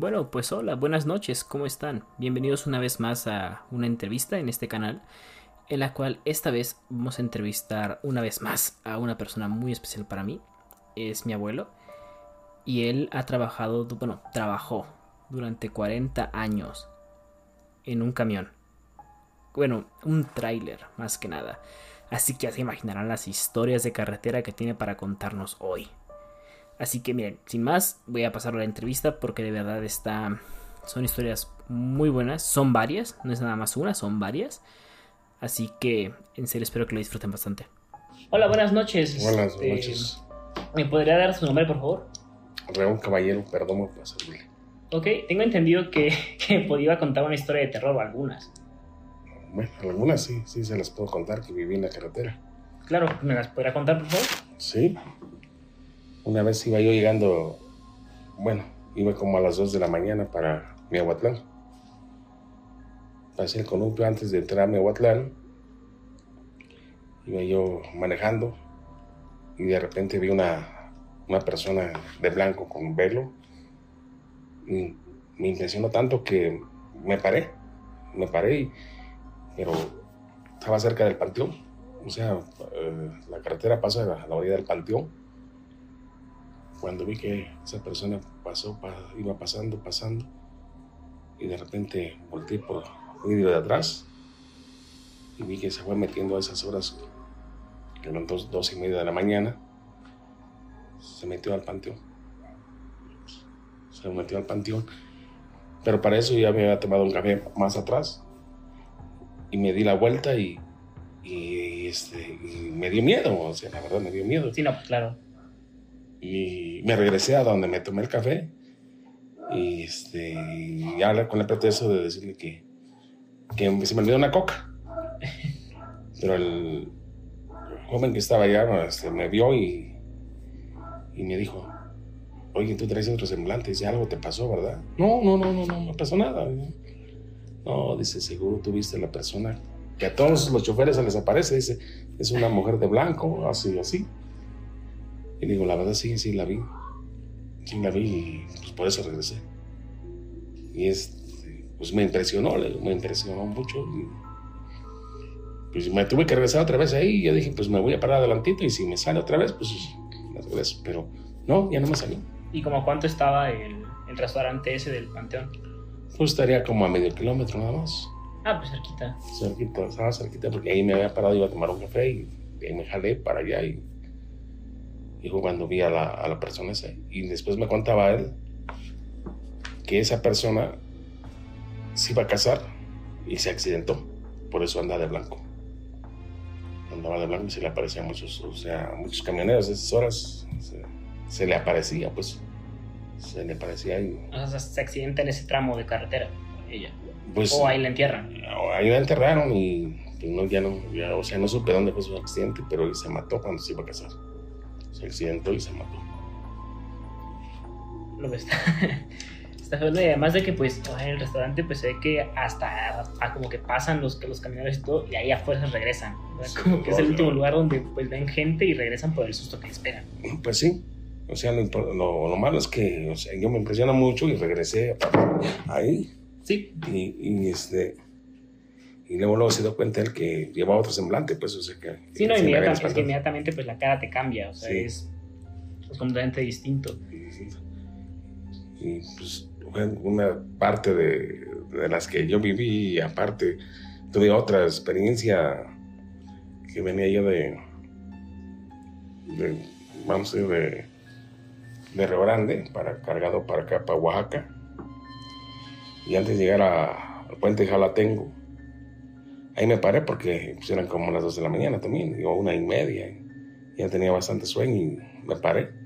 Bueno, pues hola, buenas noches, ¿cómo están? Bienvenidos una vez más a una entrevista en este canal, en la cual esta vez vamos a entrevistar una vez más a una persona muy especial para mí. Es mi abuelo. Y él ha trabajado, bueno, trabajó durante 40 años en un camión. Bueno, un tráiler, más que nada. Así que ya se imaginarán las historias de carretera que tiene para contarnos hoy. Así que miren, sin más, voy a pasar a la entrevista porque de verdad está... Son historias muy buenas, son varias, no es nada más una, son varias. Así que en serio espero que lo disfruten bastante. Hola, buenas noches. Buenas Este, noches. ¿Me podría dar su nombre, por favor? Raúl Caballero, perdón por servirle. Ok, tengo entendido que, que podía contar una historia de terror o algunas. Bueno, algunas sí, sí se las puedo contar que viví en la carretera. Claro, ¿me las podría contar, por favor? Sí. Una vez iba yo llegando, bueno, iba como a las 2 de la mañana para Miahuatlán. Pasé el columpio antes de entrar a Miahuatlán. Iba yo manejando y de repente vi una, una persona de blanco con velo. Me impresionó tanto que me paré. Me paré, pero estaba cerca del panteón. O sea, eh, la carretera pasa a la orilla del panteón. Cuando vi que esa persona pasó, pa- iba pasando, pasando, y de repente volteé por el de atrás y vi que se fue metiendo a esas horas, que eran dos, dos y media de la mañana, se metió al panteón. Se metió al panteón. Pero para eso ya me había tomado un café más atrás y me di la vuelta y, y, este, y me dio miedo, o sea, la verdad me dio miedo. Sí, no, pues claro. Y me regresé a donde me tomé el café y, este, y con el pretexto de decirle que, que se me olvidó una coca. Pero el joven que estaba allá este, me vio y, y me dijo, oye, tú traes otro semblante, dice, algo te pasó, ¿verdad? No, no, no, no, no, no pasó nada. No, dice, seguro tú viste a la persona que a todos los choferes se les aparece, dice, es una mujer de blanco, así, así. Y digo, la verdad sí, sí la vi. Sí la vi y pues por eso regresé. Y este, pues me impresionó, me impresionó mucho. Y, pues me tuve que regresar otra vez ahí y yo dije, pues me voy a parar adelantito y si me sale otra vez, pues me regreso. Pero no, ya no me salió. ¿Y como cuánto estaba el, el restaurante ese del panteón? Pues estaría como a medio kilómetro nada más. Ah, pues cerquita. Cerquita, estaba cerquita porque ahí me había parado, iba a tomar un café y, ahí me jalé para allá y, y fue cuando vi a la, a la persona esa. Y después me contaba él que esa persona se iba a casar y se accidentó, por eso anda de blanco. Andaba de blanco y se le aparecían muchos, o sea, muchos camioneros a esas horas, se, se le aparecía, pues, se le aparecía y O sea, se accidenta en ese tramo de carretera, ella. pues... O ahí la entierran. Ahí la enterraron y pues, no, ya no, ya, o sea, no supe dónde fue su accidente, pero él se mató cuando se iba a casar. Se accidentó y se mató. Lo que está. está feo, ¿no? Y además de que, pues, en el restaurante, pues se ve que hasta ah, como que pasan los, los camioneros y todo, y ahí a fuerzas regresan. Sí, como que es el no, último lugar donde pues ven gente y regresan por el susto que les pegan. Pues sí, o sea, lo, lo- lo malo es que o sea, yo me impresiona mucho y regresé ahí Sí, y, y, este... Y luego, luego se dio cuenta él que llevaba otro semblante, pues, o sea, que... sí, no, inmediatamente, es que espantado. inmediatamente pues la cara te cambia, o sea, Sí. es, es completamente distinto. Y pues fue una parte de, de las que yo viví, y aparte tuve otra experiencia que venía yo de, de vamos a decir, de, de Río Grande, para, cargado para acá, para Oaxaca. Y antes de llegar a- al puente Jalatengo, ahí me paré porque pues, eran como las 2 de la mañana también, o una y media. ya tenía bastante sueño y me paré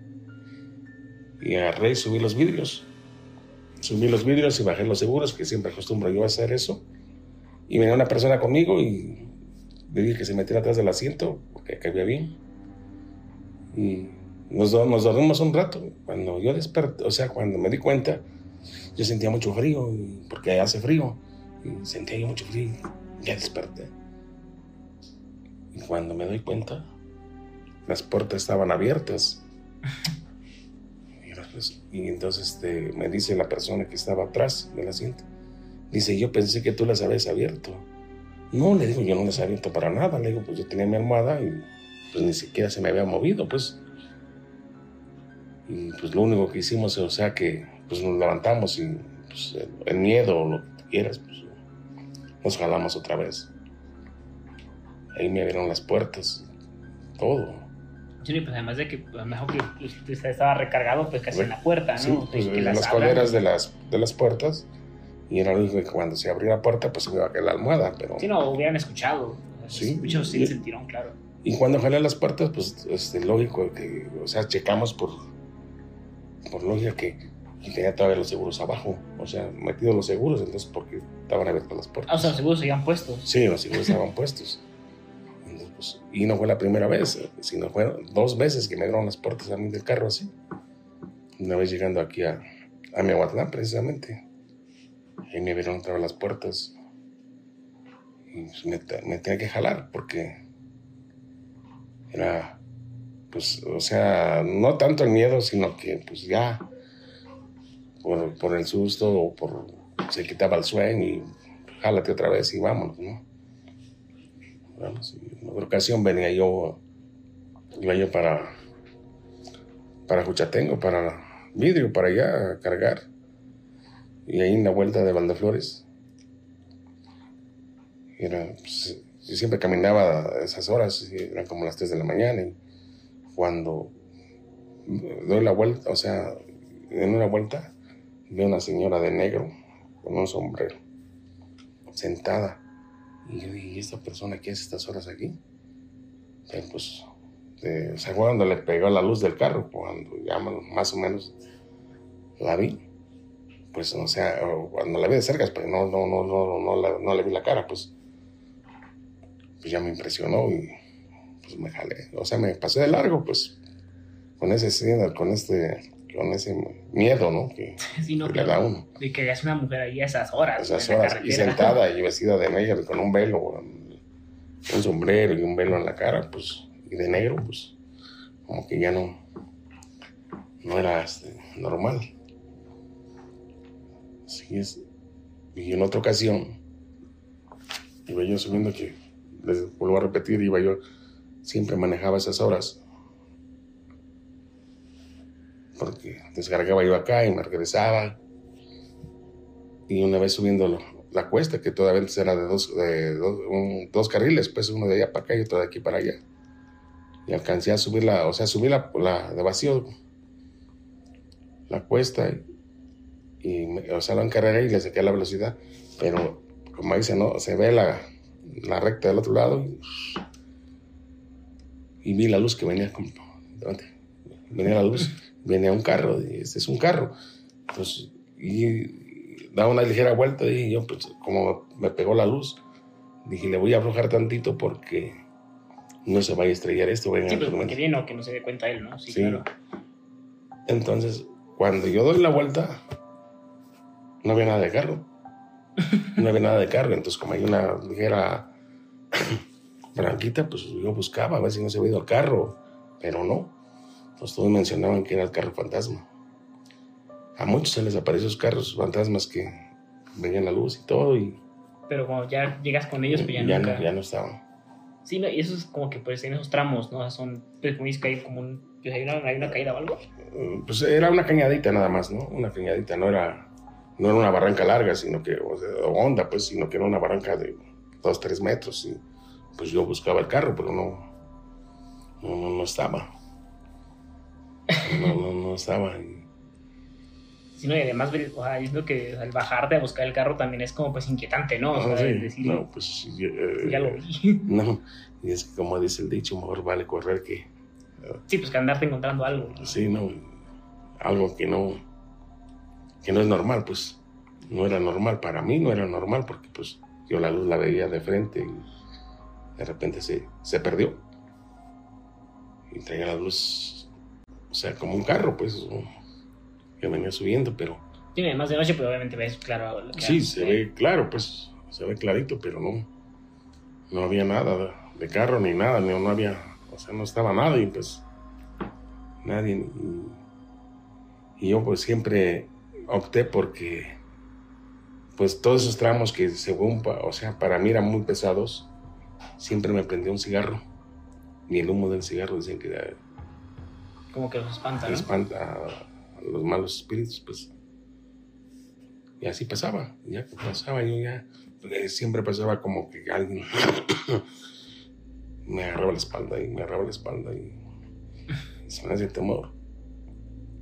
y agarré y subí los vidrios. Subí los vidrios y bajé los seguros, que siempre acostumbro yo a hacer eso. Y venía una persona conmigo y le dije que se metiera atrás del asiento, porque cabía bien. Y nos, nos dormimos un rato. Cuando yo desperté, o sea, cuando me di cuenta, yo sentía mucho frío, porque hace frío. Y sentía yo mucho frío. Ya desperté. Y cuando me doy cuenta, las puertas estaban abiertas. Y entonces este, me dice la persona que estaba atrás del asiento, dice, yo pensé que tú las habías abierto. No, le digo, yo no las abierto para nada. Le digo, pues yo tenía mi almohada y pues ni siquiera se me había movido, pues. Y pues lo único que hicimos, o sea, que pues nos levantamos y pues, el miedo o lo que quieras, pues nos jalamos otra vez. Ahí me abrieron las puertas, todo. Sí, pues además de que a lo mejor que usted estaba recargado pues casi en la puerta, ¿no? Sí, pues, en las, coleras de las, de las puertas. Y era lo único que cuando se abrió la puerta, pues se me iba a caer la almohada, pero... Sí, no, hubieran escuchado. Sí. Muchos sí sentieron, claro. Y cuando jalé las puertas, pues, este, lógico que, o sea, checamos por, por lógica que tenía todavía los seguros abajo, o sea, metidos los seguros, entonces, porque estaban abiertas las puertas. Ah, o sea, los seguros seguían puestos. Sí, los seguros estaban puestos. Pues, y no fue la primera vez, sino fueron dos veces que me abrieron las puertas a mí del carro así. Una vez llegando aquí a, a Miahuatlán, precisamente. Y me abrieron otra vez las puertas. Y pues, me, me tenía que jalar porque era, pues, o sea, no tanto el miedo, sino que, pues ya, por, por el susto o por, se quitaba el sueño y jálate otra vez y vámonos, ¿no? en otra ocasión venía yo, iba yo para, para Juchatengo, para vidrio, para allá a cargar. Y ahí en la vuelta de Valdeflores, era, pues, yo siempre caminaba a esas horas, eran como las 3 de la mañana, y cuando doy la vuelta, o sea, en una vuelta, veo una señora de negro con un sombrero, sentada y yo ¿y esta persona qué hace estas horas aquí? pues, eh, ¿se cuando le pegó la luz del carro? Cuando ya más o menos la vi. Pues, o sea, cuando la vi de cerca, pero no, no, no, no, no, no le vi la cara, pues, pues ya me impresionó y pues me jalé. O sea, me pasé de largo, pues, con ese con este con ese miedo, ¿no? Que, le da uno. De que es una mujer ahí a esas horas. esas horas, y sentada y vestida de negro, con un velo, un sombrero y un velo en la cara, pues, y de negro, pues, como que ya no, no era este, normal. Así es. Y en otra ocasión, iba yo subiendo que, les vuelvo a repetir, iba yo, siempre manejaba esas horas porque descargaba yo acá y me regresaba. Y una vez subiendo la cuesta, que todavía era de dos, de dos, carriles, pues uno de allá para acá y otro de aquí para allá. Y alcancé a subir la, o sea, subí la, de vacío, la cuesta, y, o sea, la encarreré y le saqué la velocidad, pero como dice, ¿no? Se ve la, la recta del otro lado y, vi la luz que venía venía la luz venía un carro, y este es un carro. Entonces, y da una ligera vuelta y yo, pues, como me pegó la luz, dije, le voy a aflojar tantito porque no se vaya a estrellar esto. sí, pues, que bien o que no se dé cuenta él, ¿no? Sí, claro. Entonces, cuando yo doy la vuelta, no había nada de carro. No había nada de carro. Entonces, como hay una ligera branquita, pues yo buscaba a ver si no se había ido el carro, pero no pues todos mencionaban que era el carro fantasma. A muchos se les apareció esos carros fantasmas que venían la luz y todo y... Pero cuando ya llegas con ellos, pues ya, ya No, ya no estaban. Sí, no, y eso es como que pues en esos tramos, ¿no? Son, pues como que hay como un... Pues, hay, una, hay una caída o algo. Mm, pues era una cañadita nada más, ¿no? Una cañadita, no era, no era una barranca larga, sino que, o sea, honda, pues, sino que era una barranca de dos, tres metros. Y pues yo buscaba el carro, pero no, no, no estaba. No, no, no estaba. Sí, no, y además, o sea, es lo que al bajarte a buscar el carro también es como pues inquietante, ¿no? O sea, decir, no, pues eh, ya lo vi. No, y es que como dice el dicho, mejor vale correr que... sí, pues que andarte encontrando algo. Sí, no, algo que no, que no es normal, pues no era normal, para mí no era normal porque pues yo la luz la veía de frente y de repente se, se perdió. Y traía la luz o sea, como un carro, pues, que venía subiendo, pero... Tiene más de noche, pero obviamente ves claro lo que Sí, se ve claro, pues, se ve clarito, pero no, no había nada de carro ni nada, no, no había, o sea, no estaba nadie, pues, nadie, Y yo pues siempre opté porque pues todos esos tramos que según, o sea, para mí eran muy pesados, siempre me prendía un cigarro. Y el humo del cigarro dicen que... Como que los espanta, ¿no? Espanta a los malos espíritus, pues. Y así pasaba, ya pasaba, yo ya eh, siempre pasaba como que alguien me agarraba la espalda y me agarraba la espalda y, se me hacía temor.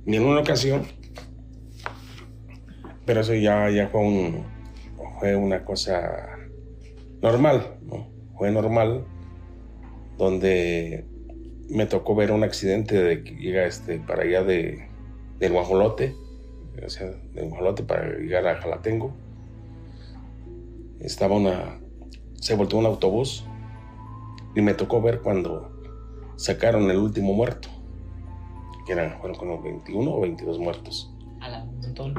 Ni en una ocasión, pero eso ya, ya fue, un, fue una cosa normal, ¿no? Fue normal, donde me tocó ver un accidente de que llega este, para allá de, del Guajolote, o sea, del Guajolote para llegar a Jalatengo. Estaba una, se volteó un autobús y me tocó ver cuando sacaron el último muerto, que eran, fueron como 21 o 22 muertos. A la montón.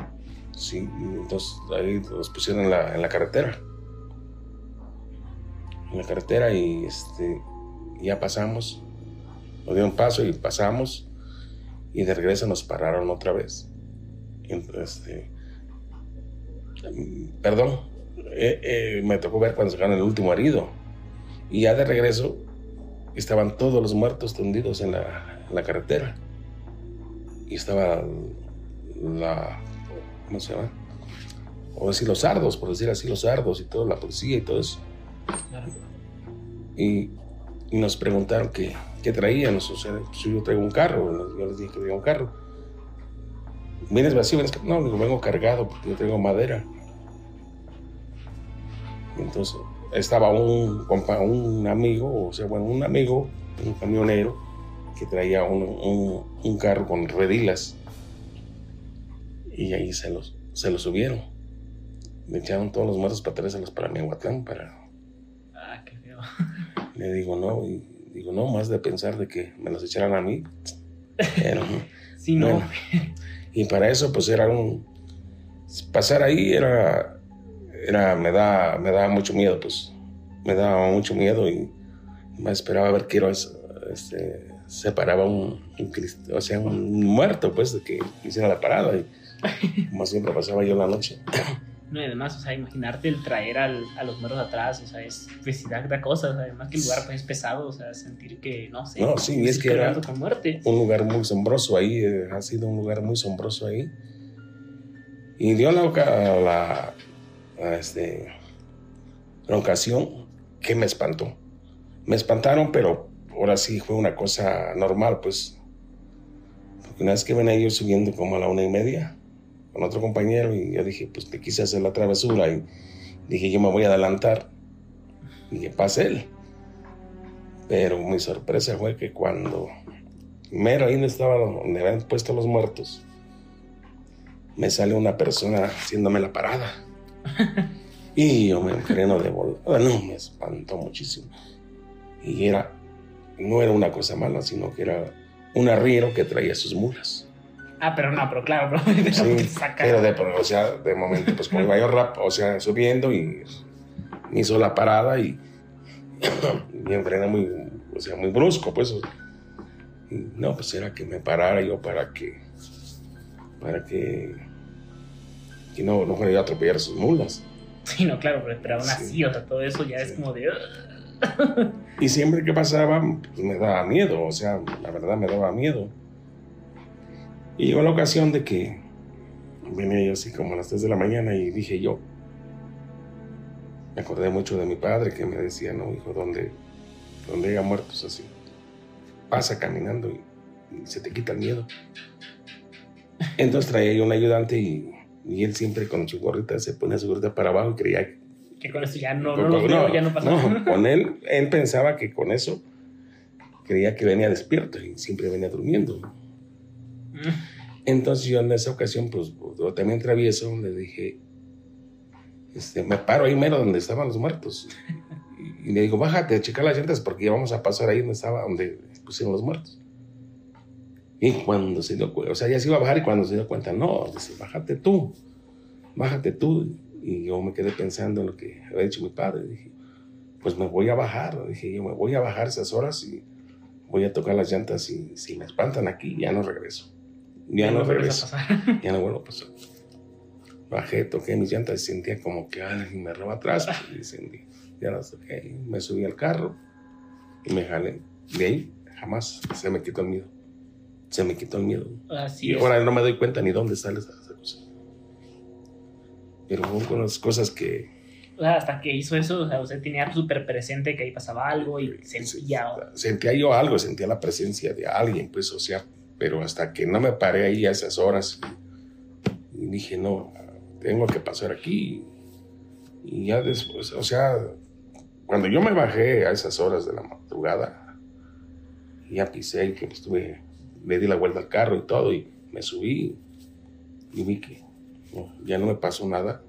Sí, entonces ahí los pusieron en la, en la carretera. En la carretera y este, ya pasamos, nos dieron paso y pasamos y de regreso nos pararon otra vez. Este, perdón, eh, eh, me tocó ver cuando sacaron el último herido y ya de regreso estaban todos los muertos tendidos en la, en la carretera y estaba la ¿cómo se llama? O decir los sardos, por decir así, los sardos y toda la policía y todo eso. Y, y, nos preguntaron qué, qué traíamos. O sea, si yo traigo un carro, yo les dije que traía un carro. ¿Vienes vacío? ¿Vienes? No, digo, vengo cargado porque yo traigo madera. Entonces, estaba un, un amigo, o sea, bueno, un amigo, un camionero, que traía un, un, un carro con redilas y ahí se los, se los subieron. Me echaron todos los muertos para traérselos para Miahuatlán, para... Ah, qué feo. Le digo, no, y digo, no, más de pensar de que me los echaran a mí. Pero, sí, no. y para eso, pues era un... Pasar ahí era... era me, da, me daba mucho miedo, pues. Me daba mucho miedo y me esperaba a ver qué era este, se paraba un, un, o sea, un muerto, pues, de que hiciera la parada. Y, como siempre pasaba yo la noche. No, y además, o sea, imaginarte el traer al, a los muertos atrás, o sea, es pues, da cosas, además que el lugar pues, es pesado, o sea, sentir que, no sé, no, sí, es que era muerte. un lugar muy sombroso ahí, eh, ha sido un lugar muy sombroso ahí. Y dio la, la, la, este, la ocasión que me espantó. Me espantaron, pero ahora sí fue una cosa normal, pues. Porque una vez que ven ellos subiendo como a la una y media, con otro compañero y yo dije, pues te quise hacer la travesura y dije, yo me voy a adelantar. Y que pase él. Pero mi sorpresa fue que cuando mero ahí donde estaba, donde habían puesto los muertos, me sale una persona haciéndome la parada. y yo me freno de volada. No, me espantó muchísimo. Y era, no era una cosa mala, sino que era un arriero que traía sus mulas. Ah, pero no, pero claro, pero sí, pero de, o sea, de momento, pues como iba yo rap, o sea, subiendo y me hizo la parada y me frena muy, o sea, muy brusco, pues. Y no, pues era que me parara yo para que, para que, que no, no fuera yo a atropellar sus mulas. Sí, no, claro, pero, aún así, o sea, todo eso ya es como de... y siempre que pasaba, pues me daba miedo, o sea, la verdad me daba miedo. Y llegó la ocasión de que venía yo así como a las 3 de la mañana y dije yo, me acordé mucho de mi padre que me decía, no, hijo, donde, donde haya muertos así, pasa caminando y, se te quita el miedo. Entonces traía yo un ayudante y, y, él siempre con su gorrita se ponía su gorrita para abajo y creía que con eso ya no, no, no, ya no pasaba. No, con él, él pensaba que con eso creía que venía despierto y siempre venía durmiendo. Entonces yo en esa ocasión, pues también travieso, le dije, este, me paro ahí mero donde estaban los muertos. Y, le digo, bájate, checa las llantas porque ya vamos a pasar ahí donde estaba, donde pusieron los muertos. Y cuando se dio cuenta, o sea, ya se iba a bajar y cuando se dio cuenta, no, dice, bájate tú, bájate tú. Y yo me quedé pensando en lo que había dicho mi padre. Dije, pues me voy a bajar. Dije, yo me voy a bajar esas horas y voy a tocar las llantas y si me espantan aquí, ya no regreso. Ya, no, regreso. Ya no vuelvo a pasar. Bajé, toqué mis llantas y sentía como que alguien me roba atrás. y sentí, ya no sé Me subí al carro y me jalé. De ahí jamás se me quitó el miedo. Se me quitó el miedo. Así y ahora no me doy cuenta ni dónde sale esa, cosa. Pero con las cosas que, hasta que hizo eso, o sea, usted tenía súper presente que ahí pasaba algo y sentía... Sentía yo algo, sentía la presencia de alguien, pues, o sea, pero hasta que no me paré ahí a esas horas y, dije, no, tengo que pasar aquí. Y ya después, o sea, cuando yo me bajé a esas horas de la madrugada, ya pisé y que estuve, le di la vuelta al carro y todo y me subí y vi que ya no me pasó nada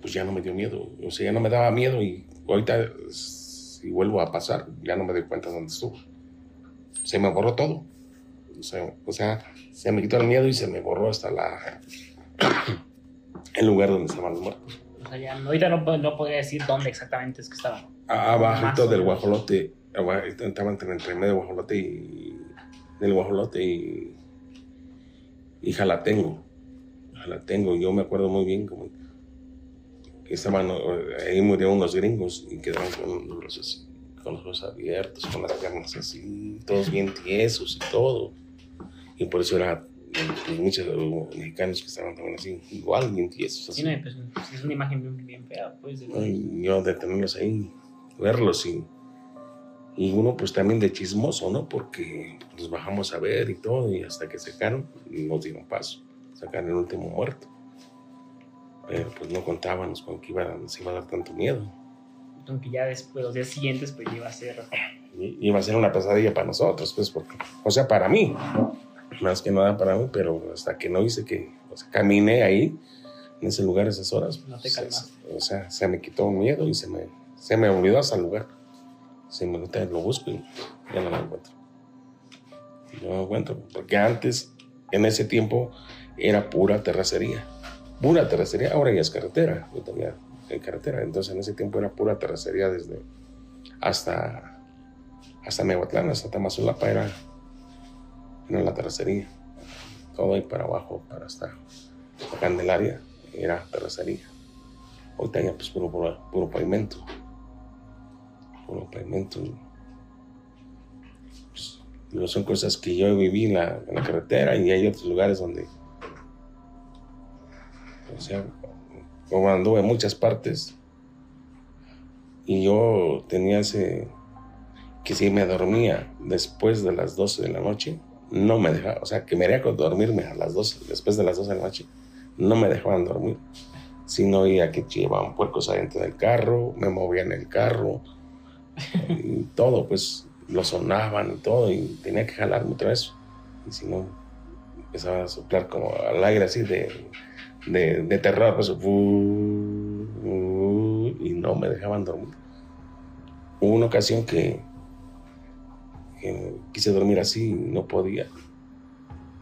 pues ya no me dio miedo. O sea, ya no me daba miedo y ahorita si vuelvo a pasar, ya no me doy cuenta de dónde estuvo. Se me borró todo. O sea, o sea, se me quitó el miedo y se me borró hasta la el lugar donde estaban los muertos. O sea, ya ahorita no, no podría decir dónde exactamente es que estaban. Abajo del guajolote. Estaban entre, entre medio guajolote y del guajolote y y Jalatengo. Jalatengo, yo me acuerdo muy bien como estaban, ahí murieron unos gringos y quedaron con los, con los ojos abiertos, con las piernas así, todos bien tiesos y todo. Y por eso era pues, muchos mexicanos que estaban también así, igual, bien tiesos. Así. Sí, no, pues, es una imagen bien, fea, pues. De... yo de tenerlos ahí, verlos y, y uno pues también de chismoso, ¿no? Porque nos bajamos a ver y todo y hasta que secaron nos dieron paso, sacaron el último muerto pero pues no contábamos con que iba, nos iba a dar tanto miedo. Aunque ya después, los días siguientes, pues iba a ser... Iba a ser una pesadilla para nosotros, pues, porque, o sea, para mí, más que nada para mí, pero hasta que no hice que, o sea, caminé ahí, en ese lugar, esas horas. No te calmas. o sea, se me quitó un miedo y se me, se me olvidó hasta el lugar. Se me lo busco y ya no lo encuentro. No lo encuentro, porque antes, en ese tiempo, era pura terracería pura terracería, ahora ya es carretera, yo tenía carretera, entonces en ese tiempo era pura terracería desde hasta hasta Mehuatlán, hasta Tamazulapa era, era la terracería, todo ahí para abajo, para hasta la Candelaria, era terracería. Hoy tenía pues puro, puro, pavimento, puro pavimento. Pues, son cosas que yo viví en la, en carretera y hay otros lugares donde o sea, como anduve en muchas partes. Y yo tenía que si me dormía después de las 12 de la noche, no me dejaba, o sea, que me haría dormirme a las 12, después de las 12 de la noche, no me dejaban dormir. Si no oía que llevaban puercos adentro del carro, me movían el carro, y todo, pues lo sonaban y todo, y tenía que jalarme otra vez. Y si no, empezaba a soplar como al aire así de de, terror, pues, y no me dejaban dormir. Hubo una ocasión que, quise dormir así y no podía.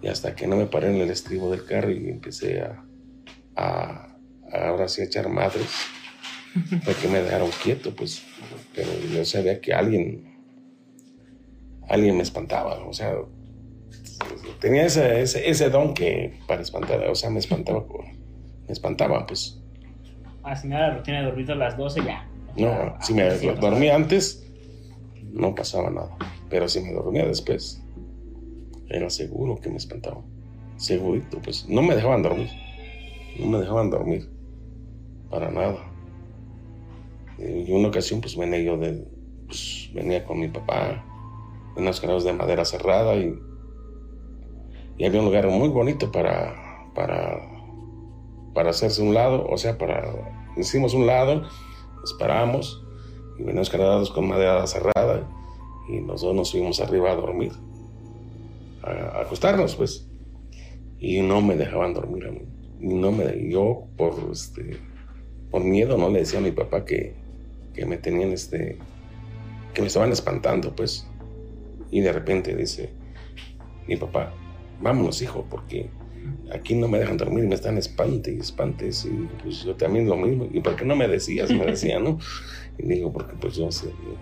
Y hasta que no me paré en el estribo del carro y empecé a, a, ahora sí a echar madres, fue que me dejaron quieto, pues. Pero yo sabía que alguien, alguien me espantaba, o sea, tenía ese, ese, don que para espantar, o sea, me espantaba, me espantaba, pues. Ah, si me da la rutina de dormir a las 12, ya. No, si me dormía antes, no pasaba nada. Pero si me dormía después, era seguro que me espantaba. Segurito, pues. No me dejaban dormir. No me dejaban dormir. Para nada. Y una ocasión, pues venía yo de. Pues, venía con mi papá en canales de madera cerrada y y había un lugar muy bonito para, para, para hacerse un lado, o sea, para, hicimos un lado, nos paramos y venimos cargados con madera cerrada y nosotros nos fuimos arriba a dormir, a, acostarnos pues. Y no me dejaban dormir a mí. Y no me, yo por, este, por miedo no le decía a mi papá que, que me tenían este, que me estaban espantando pues. Y de repente dice mi papá, vámonos, hijo, porque aquí no me dejan dormir, me están espante y espantes, y pues yo también lo mismo, y por qué no me decías, me decía, ¿no? Y digo, porque pues yo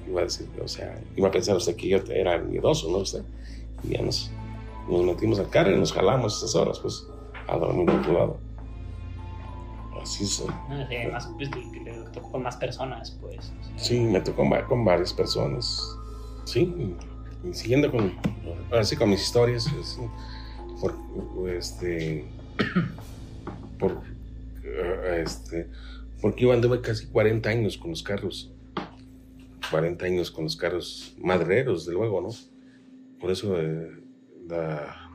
iba a decir, o sea, iba a pensar usted que yo era miedoso, ¿no? Usted, y ya nos, nos metimos al carro y nos jalamos esas horas, pues, a dormir a otro lado. Así es. No, sí, además, pues, le- tocó con más personas, pues. o sea, Sí, me tocó con varias personas. Sí, y siguiendo con, ahora sí, con mis historias. es, por, este, por, eh, este, porque yo anduve casi 40 años con los carros. 40 años con los carros madreros, de luego, ¿no? Por eso eh, la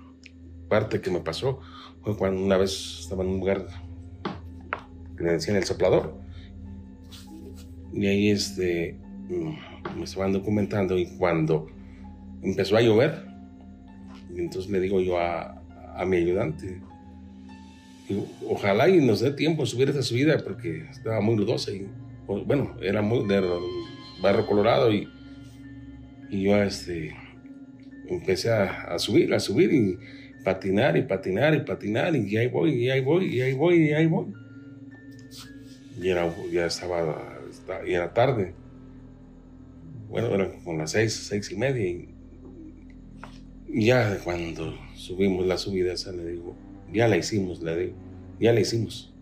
parte que me pasó fue cuando una vez estaba en un lugar que le decían el soplador. Y ahí este, mm, me estaban documentando y cuando empezó a llover, entonces le digo yo a, a mi ayudante, ojalá y nos dé tiempo subir esta subida porque estaba muy ludosa y bueno, era muy de barro colorado y, y yo este, empecé a, a subir, a subir y patinar y patinar y patinar y ahí voy, y ahí voy, y ahí voy, y ahí voy. Y era, ya estaba, esta- y era tarde. Bueno, eran como las seis, seis y media. Ya cuando subimos la subida esa, le digo, ya la hicimos, le digo, ya la hicimos.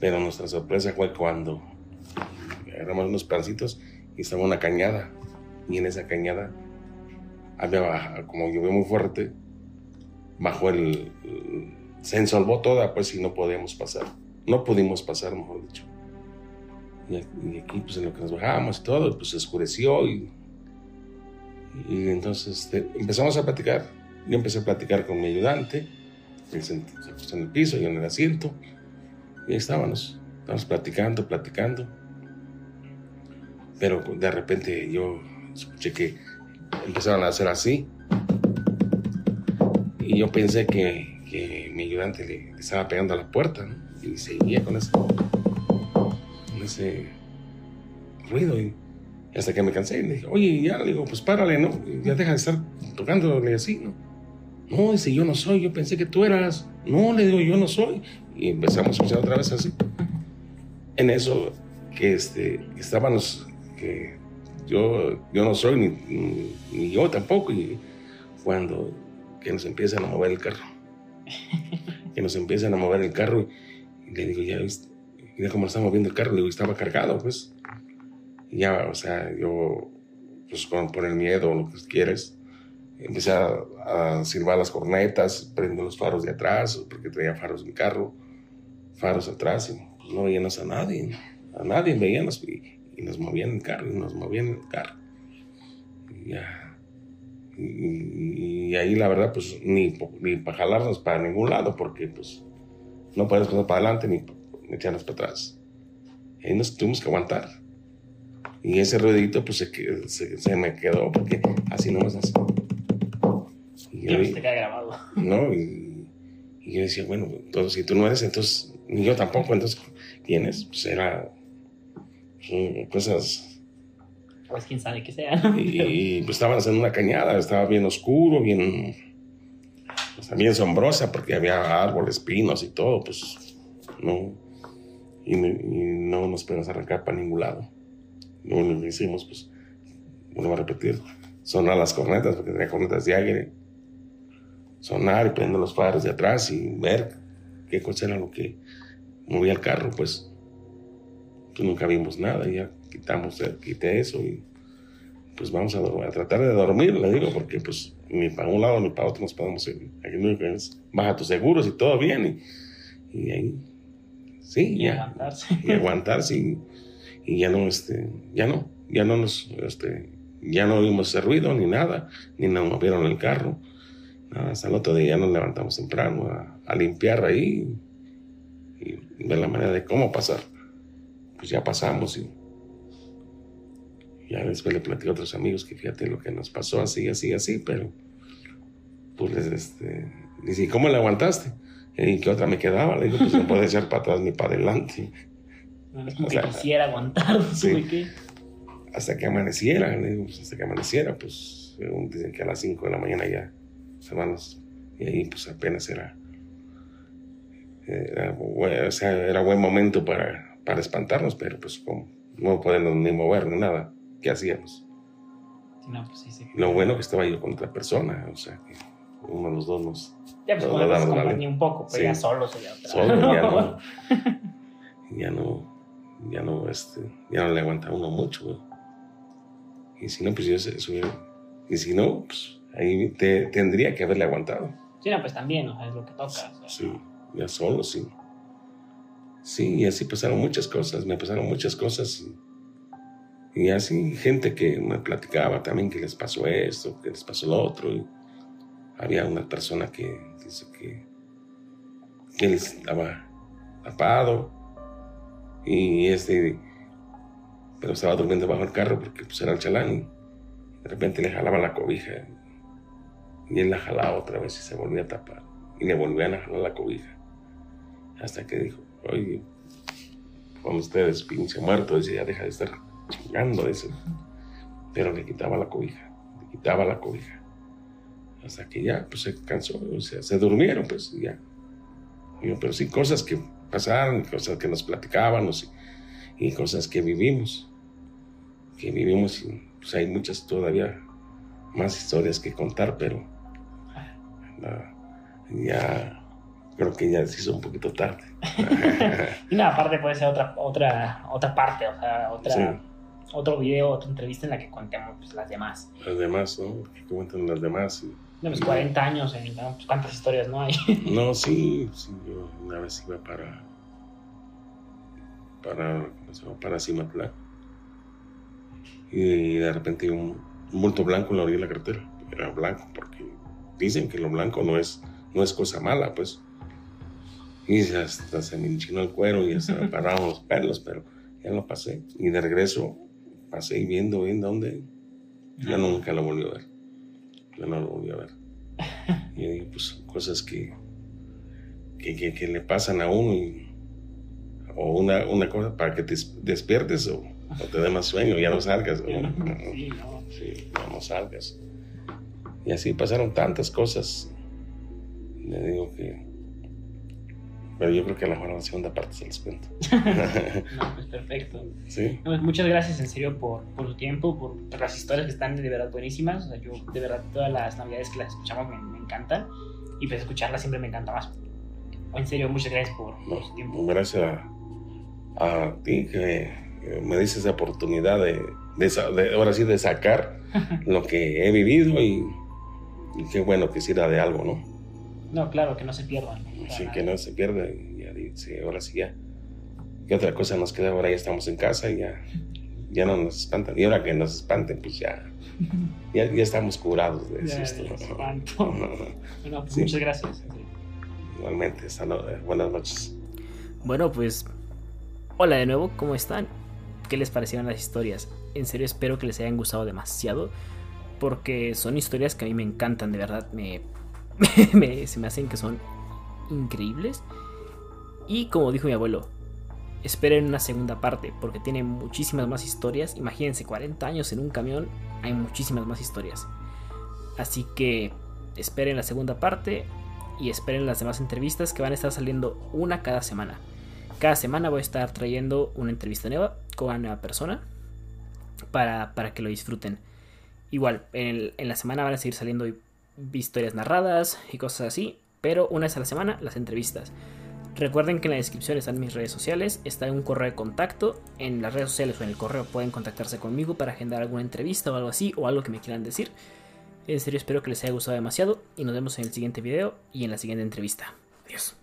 Pero nuestra sorpresa fue cuando agarramos unos pancitos y estaba una cañada. Y en esa cañada había, como llovió muy fuerte, bajó el, el- se ensolvó toda, pues, y no podíamos pasar. No pudimos pasar, mejor dicho. Y, aquí, pues, en lo que nos bajamos y todo, pues, se oscureció y, y entonces este, empezamos a platicar. Yo empecé a platicar con mi ayudante, él se, puso en el piso, yo en el asiento, y estábamos, estábamos platicando, platicando. Pero de repente yo escuché que empezaron a hacer así. Y yo pensé que, que mi ayudante le estaba pegando a la puerta, ¿no? Y seguía con ese, con ese ruido. Y hasta que me cansé y le dije, oye, ya, le digo, pues párale, ¿no? Ya deja de estar tocándole así, ¿no? No, dice, yo no soy, yo pensé que tú eras. No, le digo, yo no soy. Y empezamos a escuchar otra vez así. En eso, que este, estábamos, que yo, yo no soy, ni, yo tampoco. Y cuando que nos empiezan a mover el carro. que nos empiezan a mover el carro. Y le digo, ya viste, mira cómo está moviendo el carro. Le digo, estaba cargado, pues. Ya, o sea, yo, pues con, por el miedo lo que quieres, empecé a, silbar las cornetas, prendo los faros de atrás, porque traía faros en mi carro, faros atrás, y pues, no veíamos a nadie, a nadie veíamos, y, y nos movían el carro, y nos movían el carro. Y ya. Y, ahí la verdad, pues ni, ni para jalarnos para ningún lado, porque pues no podemos pasar para adelante ni, ni echarnos para atrás. Ahí nos tuvimos que aguantar. Y ese ruidito, pues se, se, se me quedó, porque así nomás así. Y yo- queda grabado. ¿no? Y, y yo decía, bueno, entonces, si tú no eres, entonces, ni yo tampoco, entonces, ¿quién es? Pues era cosas, Pues quién sabe qué sea. ¿no? y, y, pues estábamos en una cañada, estaba bien oscuro, bien, sea, bien sombrosa, porque había árboles, pinos y todo, pues, no, y, y no nos podemos arrancar para ningún lado. Lo único que hicimos, pues, vuelvo a repetir, sonar las cornetas, porque tenía cornetas de aire, sonar y prender los faros de atrás y ver qué cosa era lo que movía el carro, pues, pues nunca vimos nada, y ya quitamos, eh, quité eso y pues vamos a, dor- a tratar de dormir, le digo, porque pues ni para un lado ni para otro nos podemos ir. Aquí lo que es, baja tus seguros y todo bien, y, y ahí, sí, Y ya, aguantarse. y aguantarse y, y ya no, este, ya no, ya no nos, este, ya no oímos ese ruido ni nada, ni nos movieron el carro. Nada, hasta el otro día ya nos levantamos temprano a, limpiar ahí y, ver la manera de cómo pasar. Pues ya pasamos y ya después le platico a otros amigos que fíjate lo que nos pasó así, así, así, pero pues este, dice, ¿y cómo le aguantaste? ¿Y qué otra me quedaba? Le digo, pues no puedo echar para atrás ni para adelante. No es como O que sea, quisiera aguantar. sí. hasta que amaneciera, pues hasta que amaneciera, pues según dicen que a las 5 de la mañana ya se van los, y ahí pues apenas era, o sea, era buen momento para, para espantarnos, pero pues como no podemos ni mover ni nada, ¿qué hacíamos? No, pues sí, sí. Lo bueno que estaba yo con otra persona, o sea, que uno de los dos nos. Ya, pues, nos damos pues, acompañé un poco, pero ya solo sería otra. Solo, ya no. ya no. Ya no, este. Ya no le aguanta uno mucho, güey. Y si no, pues yo eso, Y si no, pues ahí te, tendría que haberle aguantado. Sí, no, pues también, o sea, es lo que toca. o sea. Sí, ya solo, sí. Sí, y así pasaron muchas cosas, me pasaron muchas cosas. Y, y así gente que me platicaba también que les pasó esto, que les pasó lo otro. Y había una persona que dice que, que él estaba tapado y este, pero estaba durmiendo bajo el carro porque pues era el chalán y de repente le jalaba la cobija y él la jalaba otra vez y se volvía a tapar y le volvían a jalar la cobija. Hasta que dijo, oye, con ustedes, pinche muerto, dice, ya deja de estar chingando, dice. Pero le quitaba la cobija, le quitaba la cobija. Hasta que ya, pues se cansó, o sea, se durmieron, pues, ya. Pero sí, cosas que pasaron, cosas que nos platicábamos y, y cosas que vivimos. Que vivimos, y pues hay muchas todavía más historias que contar, pero ah, ya creo que ya se hizo un poquito tarde. Y nada, aparte puede ser otra, otra, otra parte, o sea, otra, Sí. otro video, otra entrevista en la que contemos pues, las demás. Las demás, ¿no? Que cuentan las demás. y- De los 40 años, ¿no? pues, ¿cuántas historias no hay? No, sí, sí, yo una vez iba para. para. ¿cómo se llama? para Cimatlán. Y de repente un, un bulto blanco en la orilla de la carretera. Era blanco, porque dicen que lo blanco no es, no es cosa mala, pues. Y hasta se me enchinó el cuero y hasta me pararon los pelos, pero ya lo pasé. Y de regreso pasé viendo, viendo dónde. Ya nunca lo volví a ver. Ya no lo volví a ver. Y digo, pues cosas que, que, que, que le pasan a uno y- o una, una cosa para que te des- despiertes o, o te dé más sueño, ya no salgas. ¿no? Sí, no. Sí, ya no salgas. Y así pasaron tantas cosas. Le digo que... Pero yo creo que a lo mejor en la segunda parte se les cuento. No, pues perfecto. ¿Sí? No, pues, muchas gracias en serio por, por su tiempo, por, por las historias que están de verdad buenísimas. O sea, yo de verdad todas las navidades que las escuchamos me, me encantan y pues escucharlas siempre me encanta más. En serio, muchas gracias por, por su tiempo. Gracias a, a ti que eh, me dices esa oportunidad de, de, de- ahora sí, de sacar lo que he vivido y, y qué bueno que sirva de algo, ¿no? No, claro, que no se pierdan. O sea, Sí, que no se pierda. y ya dice, ahora sí ya. ¿Qué otra cosa nos queda? Ahora ya estamos en casa y ya, ya no nos espantan. Y ahora que nos espanten, pues ya, ya, ya estamos curados de Ya, espanto. Bueno, pues Sí. muchas gracias. Igualmente, hasta luego. buenas noches. Bueno, pues hola de nuevo, ¿cómo están? ¿Qué les parecieron las historias? En serio espero que les hayan gustado demasiado porque son historias que a mí me encantan, de verdad, me, me- se me hacen que son increíbles. Y como dijo mi abuelo, esperen una segunda parte porque tiene muchísimas más historias. Imagínense, 40 años en un camión, hay muchísimas más historias. Así que esperen la segunda parte y esperen las demás entrevistas que van a estar saliendo una cada semana. Cada semana voy a estar trayendo una entrevista nueva con una nueva persona para, para que lo disfruten. Igual, en, en la semana van a seguir saliendo historias narradas y cosas así, pero una vez a la semana las entrevistas. Recuerden que en la descripción están mis redes sociales, está un correo de contacto. En las redes sociales o en el correo pueden contactarse conmigo para agendar alguna entrevista o algo así, o algo que me quieran decir. En serio, espero que les haya gustado demasiado y nos vemos en el siguiente video y en la siguiente entrevista. Adiós.